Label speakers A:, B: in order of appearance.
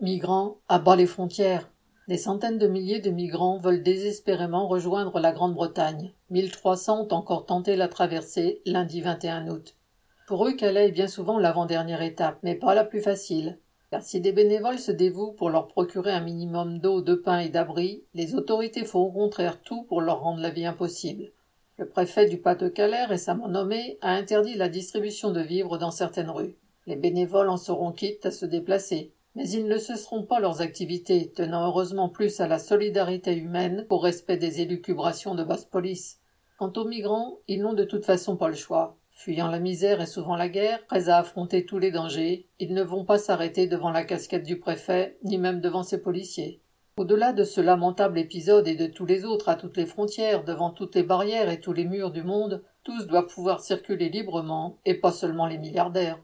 A: Migrants, à bas les frontières. Des centaines de milliers de migrants veulent désespérément rejoindre la Grande-Bretagne. 1300 ont encore tenté la traversée lundi 21 août. Pour eux, Calais est bien souvent l'avant-dernière étape, mais pas la plus facile. Car si des bénévoles se dévouent pour leur procurer un minimum d'eau, de pain et d'abri, les autorités font au contraire tout pour leur rendre la vie impossible. Le préfet du Pas-de-Calais, récemment nommé, a interdit la distribution de vivres dans certaines rues. Les bénévoles en seront quittes à se déplacer mais ils ne cesseront pas leurs activités, tenant heureusement plus à la solidarité humaine qu'au respect des élucubrations de basse police. Quant aux migrants, ils n'ont de toute façon pas le choix. Fuyant la misère et souvent la guerre, prêts à affronter tous les dangers, ils ne vont pas s'arrêter devant la casquette du préfet, ni même devant ses policiers. Au-delà de ce lamentable épisode et de tous les autres à toutes les frontières, devant toutes les barrières et tous les murs du monde, tous doivent pouvoir circuler librement, et pas seulement les milliardaires.